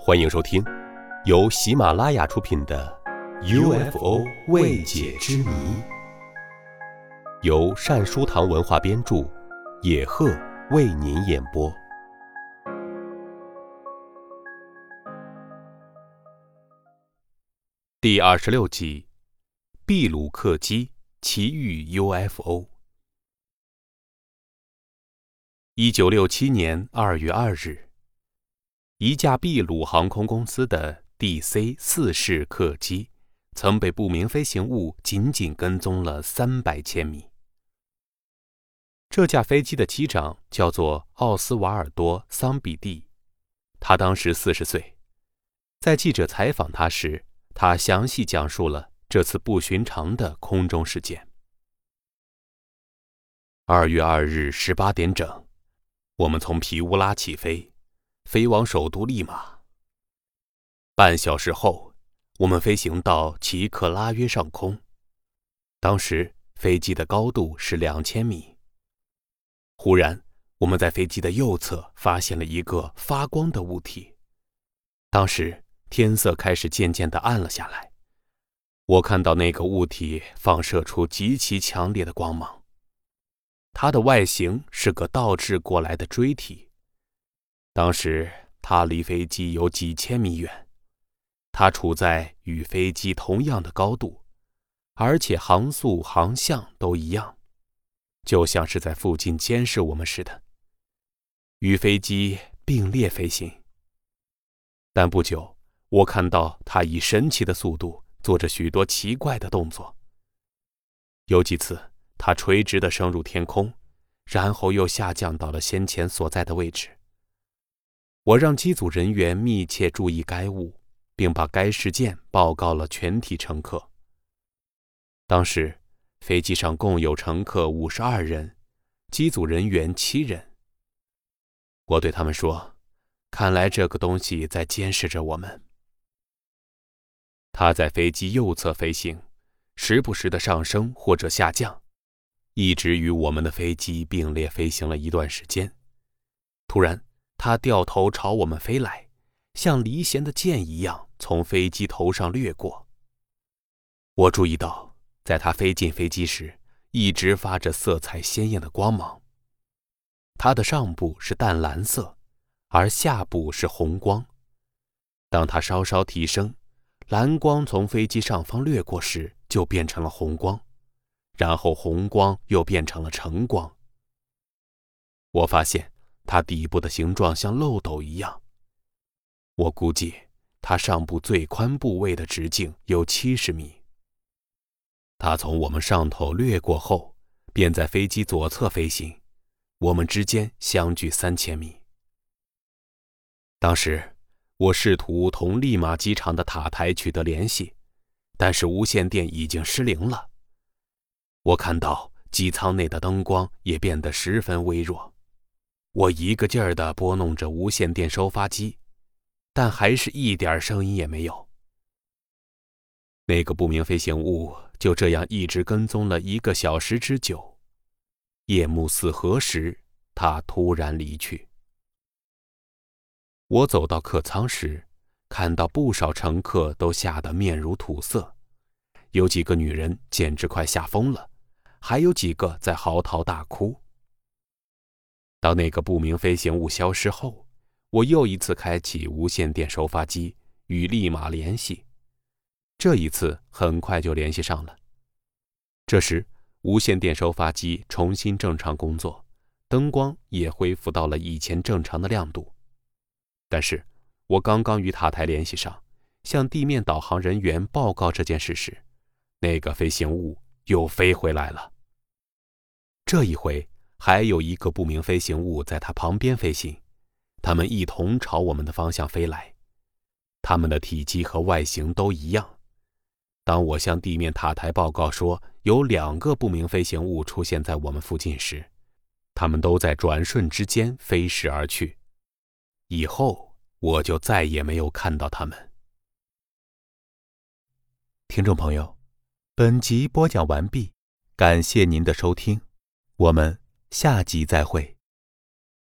欢迎收听由喜马拉雅出品的《UFO 未解之谜》，由善书堂文化编著，野鹤为您演播。第二十六集：秘鲁客机奇遇 UFO。一九六七年二月二日。一架秘鲁航空公司的 DC 四式客机，曾被不明飞行物紧紧跟踪了三百千米。这架飞机的机长叫做奥斯瓦尔多·桑比蒂，他当时四十岁。在记者采访他时，他详细讲述了这次不寻常的空中事件。二月二日十八点整，我们从皮乌拉起飞。飞往首都利马。半小时后，我们飞行到奇克拉约上空。当时飞机的高度是两千米。忽然，我们在飞机的右侧发现了一个发光的物体。当时天色开始渐渐的暗了下来。我看到那个物体放射出极其强烈的光芒。它的外形是个倒置过来的锥体。当时它离飞机有几千米远，它处在与飞机同样的高度，而且航速、航向都一样，就像是在附近监视我们似的，与飞机并列飞行。但不久，我看到它以神奇的速度做着许多奇怪的动作。有几次，它垂直的升入天空，然后又下降到了先前所在的位置。我让机组人员密切注意该物，并把该事件报告了全体乘客。当时，飞机上共有乘客五十二人，机组人员七人。我对他们说：“看来这个东西在监视着我们。它在飞机右侧飞行，时不时的上升或者下降，一直与我们的飞机并列飞行了一段时间。突然。”他掉头朝我们飞来，像离弦的箭一样从飞机头上掠过。我注意到，在他飞进飞机时，一直发着色彩鲜艳的光芒。它的上部是淡蓝色，而下部是红光。当它稍稍提升，蓝光从飞机上方掠过时，就变成了红光，然后红光又变成了橙光。我发现。它底部的形状像漏斗一样。我估计它上部最宽部位的直径有七十米。它从我们上头掠过后，便在飞机左侧飞行，我们之间相距三千米。当时我试图同利马机场的塔台取得联系，但是无线电已经失灵了。我看到机舱内的灯光也变得十分微弱。我一个劲儿地拨弄着无线电收发机，但还是一点声音也没有。那个不明飞行物就这样一直跟踪了一个小时之久。夜幕四合时，它突然离去。我走到客舱时，看到不少乘客都吓得面如土色，有几个女人简直快吓疯了，还有几个在嚎啕大哭。当那个不明飞行物消失后，我又一次开启无线电收发机与立马联系。这一次很快就联系上了。这时，无线电收发机重新正常工作，灯光也恢复到了以前正常的亮度。但是，我刚刚与塔台联系上，向地面导航人员报告这件事时，那个飞行物又飞回来了。这一回。还有一个不明飞行物在它旁边飞行，它们一同朝我们的方向飞来，它们的体积和外形都一样。当我向地面塔台报告说有两个不明飞行物出现在我们附近时，它们都在转瞬之间飞逝而去，以后我就再也没有看到它们。听众朋友，本集播讲完毕，感谢您的收听，我们。下集再会。